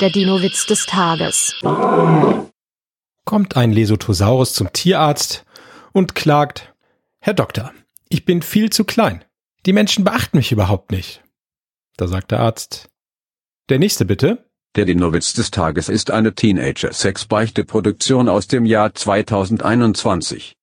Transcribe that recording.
Der Dino-Witz des Tages. Kommt ein Lesotosaurus zum Tierarzt und klagt, Herr Doktor, ich bin viel zu klein. Die Menschen beachten mich überhaupt nicht. Da sagt der Arzt, der nächste bitte. Der Dinowitz des Tages ist eine Teenager-Sex-Beichte-Produktion aus dem Jahr 2021.